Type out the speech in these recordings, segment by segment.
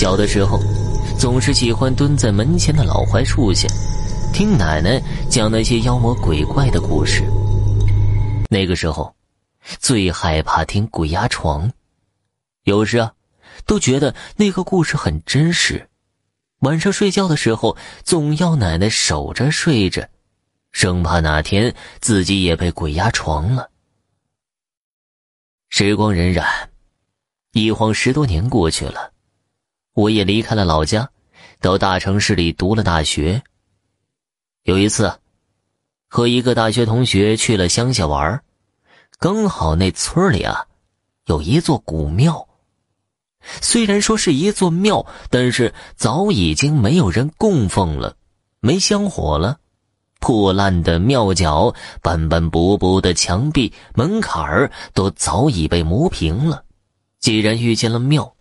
小的时候，总是喜欢蹲在门前的老槐树下，听奶奶讲那些妖魔鬼怪的故事。那个时候，最害怕听鬼压床，有时啊，都觉得那个故事很真实。晚上睡觉的时候，总要奶奶守着睡着，生怕哪天自己也被鬼压床了。时光荏苒，一晃十多年过去了，我也离开了老家，到大城市里读了大学。有一次，和一个大学同学去了乡下玩，刚好那村里啊，有一座古庙。虽然说是一座庙，但是早已经没有人供奉了，没香火了。破烂的庙角、斑斑驳驳的墙壁、门槛儿都早已被磨平了。既然遇见了庙，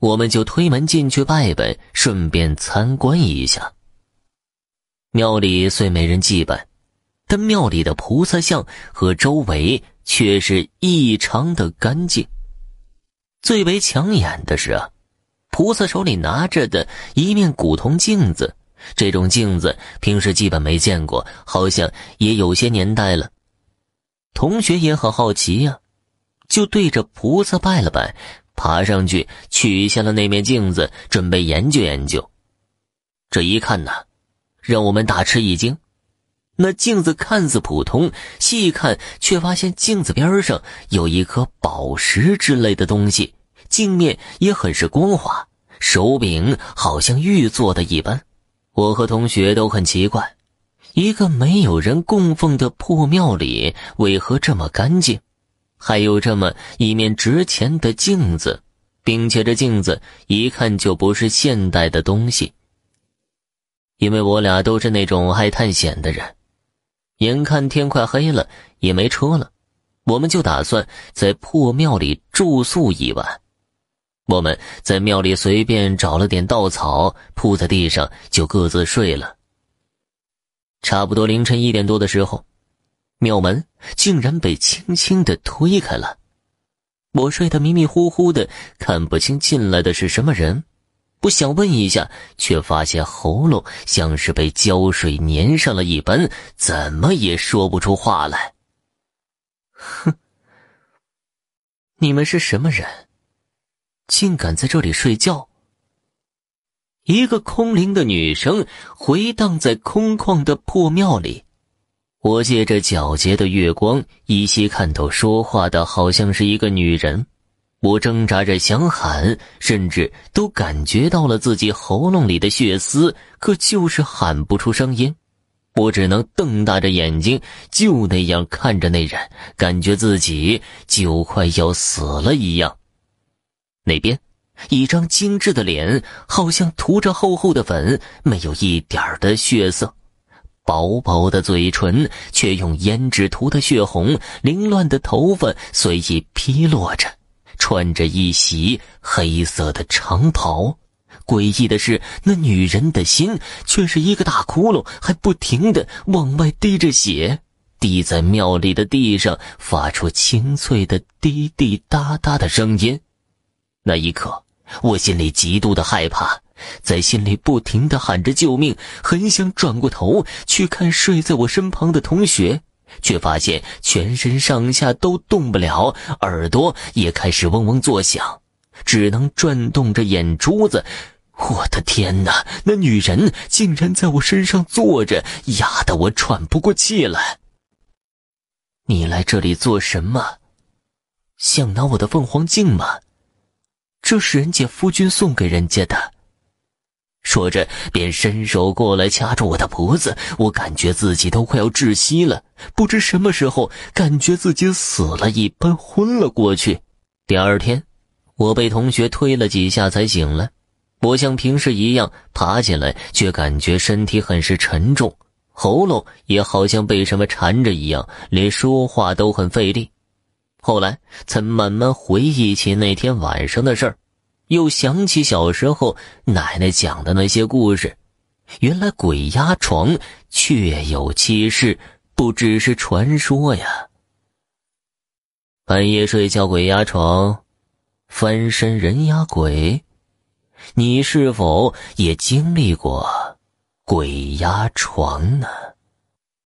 我们就推门进去拜拜，顺便参观一下。庙里虽没人祭拜，但庙里的菩萨像和周围却是异常的干净。最为抢眼的是啊，菩萨手里拿着的一面古铜镜子，这种镜子平时基本没见过，好像也有些年代了。同学也很好奇呀，就对着菩萨拜了拜，爬上去取下了那面镜子，准备研究研究。这一看呢，让我们大吃一惊。那镜子看似普通，细看却发现镜子边上有一颗宝石之类的东西，镜面也很是光滑，手柄好像玉做的一般。我和同学都很奇怪，一个没有人供奉的破庙里为何这么干净，还有这么一面值钱的镜子，并且这镜子一看就不是现代的东西。因为我俩都是那种爱探险的人。眼看天快黑了，也没车了，我们就打算在破庙里住宿一晚。我们在庙里随便找了点稻草铺在地上，就各自睡了。差不多凌晨一点多的时候，庙门竟然被轻轻的推开了。我睡得迷迷糊糊的，看不清进来的是什么人。不想问一下，却发现喉咙像是被胶水粘上了一般，怎么也说不出话来。哼，你们是什么人？竟敢在这里睡觉？一个空灵的女声回荡在空旷的破庙里。我借着皎洁的月光，依稀看到说话的好像是一个女人。我挣扎着想喊，甚至都感觉到了自己喉咙里的血丝，可就是喊不出声音。我只能瞪大着眼睛，就那样看着那人，感觉自己就快要死了一样。那边，一张精致的脸，好像涂着厚厚的粉，没有一点的血色；薄薄的嘴唇，却用胭脂涂的血红；凌乱的头发随意披落着。穿着一袭黑色的长袍，诡异的是，那女人的心却是一个大窟窿，还不停的往外滴着血，滴在庙里的地上，发出清脆的滴滴答答的声音。那一刻，我心里极度的害怕，在心里不停的喊着救命，很想转过头去看睡在我身旁的同学。却发现全身上下都动不了，耳朵也开始嗡嗡作响，只能转动着眼珠子。我的天哪！那女人竟然在我身上坐着，压得我喘不过气来。你来这里做什么？想拿我的凤凰镜吗？这是人家夫君送给人家的。说着，便伸手过来掐住我的脖子。我感觉自己都快要窒息了，不知什么时候感觉自己死了一般，昏了过去。第二天，我被同学推了几下才醒来。我像平时一样爬起来，却感觉身体很是沉重，喉咙也好像被什么缠着一样，连说话都很费力。后来才慢慢回忆起那天晚上的事儿。又想起小时候奶奶讲的那些故事，原来鬼压床确有其事，不只是传说呀。半夜睡觉鬼压床，翻身人压鬼，你是否也经历过鬼压床呢？